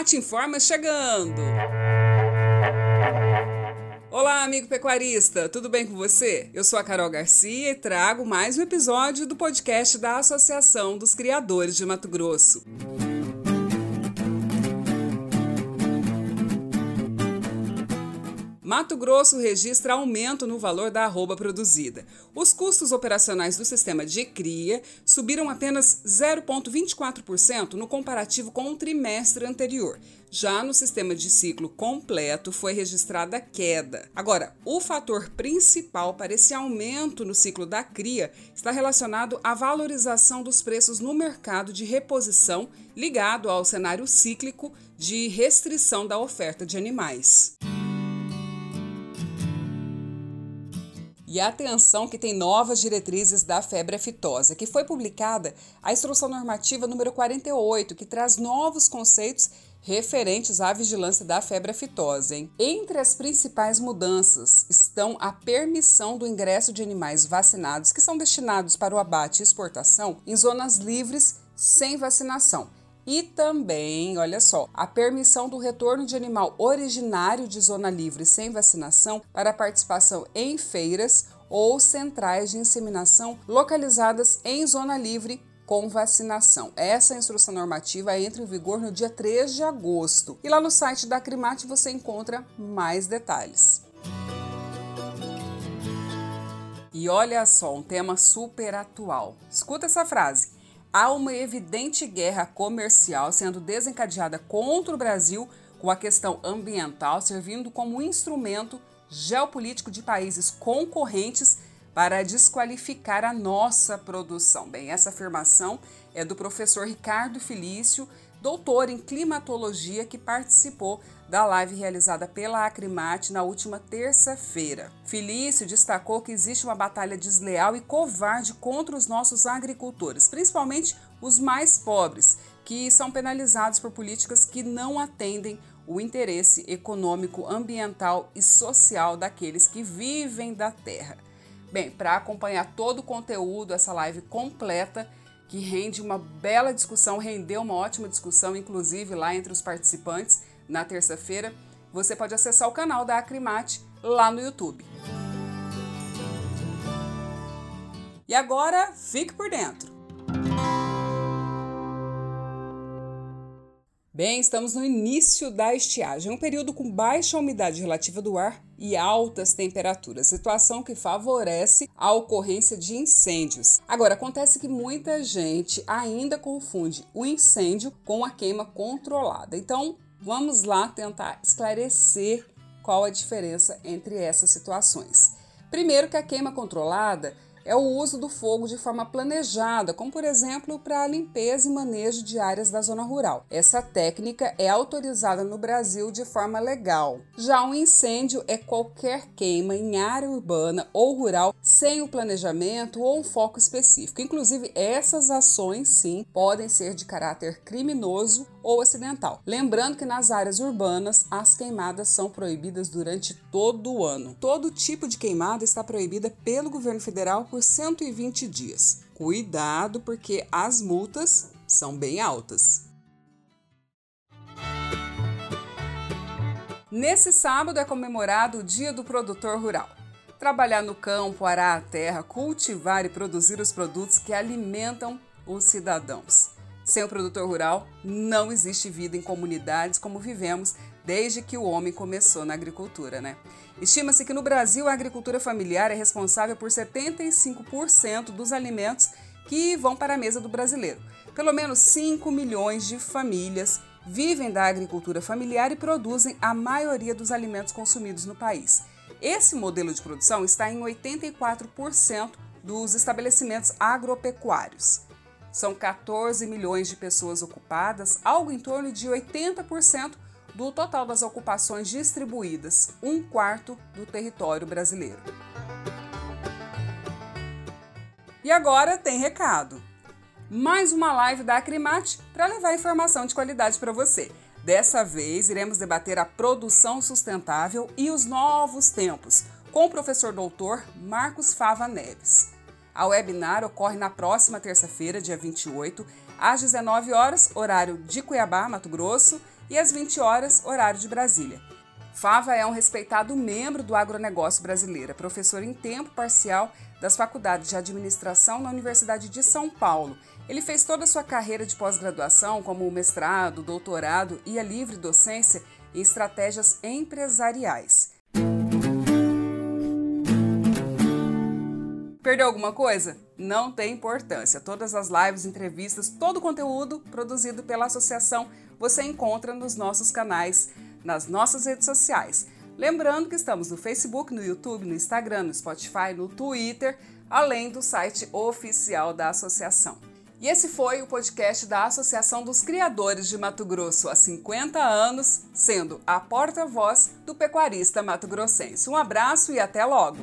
Acrimate Informa chegando! Olá, amigo pecuarista, tudo bem com você? Eu sou a Carol Garcia e trago mais um episódio do podcast da Associação dos Criadores de Mato Grosso. Mato Grosso registra aumento no valor da arroba produzida. Os custos operacionais do sistema de cria subiram apenas 0,24% no comparativo com o trimestre anterior. Já no sistema de ciclo completo foi registrada queda. Agora, o fator principal para esse aumento no ciclo da cria está relacionado à valorização dos preços no mercado de reposição ligado ao cenário cíclico de restrição da oferta de animais. E atenção que tem novas diretrizes da febre aftosa, que foi publicada a Instrução Normativa número 48, que traz novos conceitos referentes à vigilância da febre aftosa. Hein? Entre as principais mudanças estão a permissão do ingresso de animais vacinados que são destinados para o abate e exportação em zonas livres sem vacinação. E também, olha só, a permissão do retorno de animal originário de zona livre sem vacinação para participação em feiras ou centrais de inseminação localizadas em zona livre com vacinação. Essa instrução normativa entra em vigor no dia 3 de agosto. E lá no site da Acrimate você encontra mais detalhes. E olha só, um tema super atual. Escuta essa frase há uma evidente guerra comercial sendo desencadeada contra o Brasil, com a questão ambiental servindo como instrumento geopolítico de países concorrentes para desqualificar a nossa produção. Bem, essa afirmação é do professor Ricardo Felício, doutor em climatologia que participou da live realizada pela Acrimate na última terça-feira. Felício destacou que existe uma batalha desleal e covarde contra os nossos agricultores, principalmente os mais pobres, que são penalizados por políticas que não atendem o interesse econômico, ambiental e social daqueles que vivem da terra. Bem, para acompanhar todo o conteúdo, essa live completa, que rende uma bela discussão, rendeu uma ótima discussão, inclusive lá entre os participantes na terça-feira, você pode acessar o canal da Acrimate lá no YouTube. E agora, fique por dentro! Bem, estamos no início da estiagem, um período com baixa umidade relativa do ar e altas temperaturas, situação que favorece a ocorrência de incêndios. Agora, acontece que muita gente ainda confunde o incêndio com a queima controlada. Então, vamos lá tentar esclarecer qual a diferença entre essas situações. Primeiro, que a queima controlada é o uso do fogo de forma planejada, como por exemplo para a limpeza e manejo de áreas da zona rural. Essa técnica é autorizada no Brasil de forma legal. Já um incêndio é qualquer queima em área urbana ou rural sem o planejamento ou um foco específico. Inclusive, essas ações sim podem ser de caráter criminoso ou acidental. Lembrando que nas áreas urbanas as queimadas são proibidas durante todo o ano. Todo tipo de queimada está proibida pelo governo federal por 120 dias. Cuidado, porque as multas são bem altas. Nesse sábado é comemorado o Dia do Produtor Rural. Trabalhar no campo, arar a terra, cultivar e produzir os produtos que alimentam os cidadãos. Sem o produtor rural, não existe vida em comunidades como vivemos desde que o homem começou na agricultura, né? Estima-se que no Brasil a agricultura familiar é responsável por 75% dos alimentos que vão para a mesa do brasileiro. Pelo menos 5 milhões de famílias vivem da agricultura familiar e produzem a maioria dos alimentos consumidos no país. Esse modelo de produção está em 84% dos estabelecimentos agropecuários. São 14 milhões de pessoas ocupadas, algo em torno de 80% do total das ocupações distribuídas, um quarto do território brasileiro. E agora tem recado. Mais uma live da Acrimate para levar informação de qualidade para você. Dessa vez iremos debater a produção sustentável e os novos tempos com o professor doutor Marcos Fava Neves. A webinar ocorre na próxima terça-feira, dia 28, às 19 horas, horário de Cuiabá, Mato Grosso, e às 20 horas, horário de Brasília. Fava é um respeitado membro do agronegócio brasileiro, é professor em tempo parcial das faculdades de administração na Universidade de São Paulo. Ele fez toda a sua carreira de pós-graduação, como mestrado, doutorado e a livre docência em estratégias empresariais. Perdeu alguma coisa? Não tem importância. Todas as lives, entrevistas, todo o conteúdo produzido pela associação você encontra nos nossos canais, nas nossas redes sociais. Lembrando que estamos no Facebook, no YouTube, no Instagram, no Spotify, no Twitter, além do site oficial da associação. E esse foi o podcast da Associação dos Criadores de Mato Grosso há 50 anos, sendo a porta-voz do pecuarista mato-grossense. Um abraço e até logo!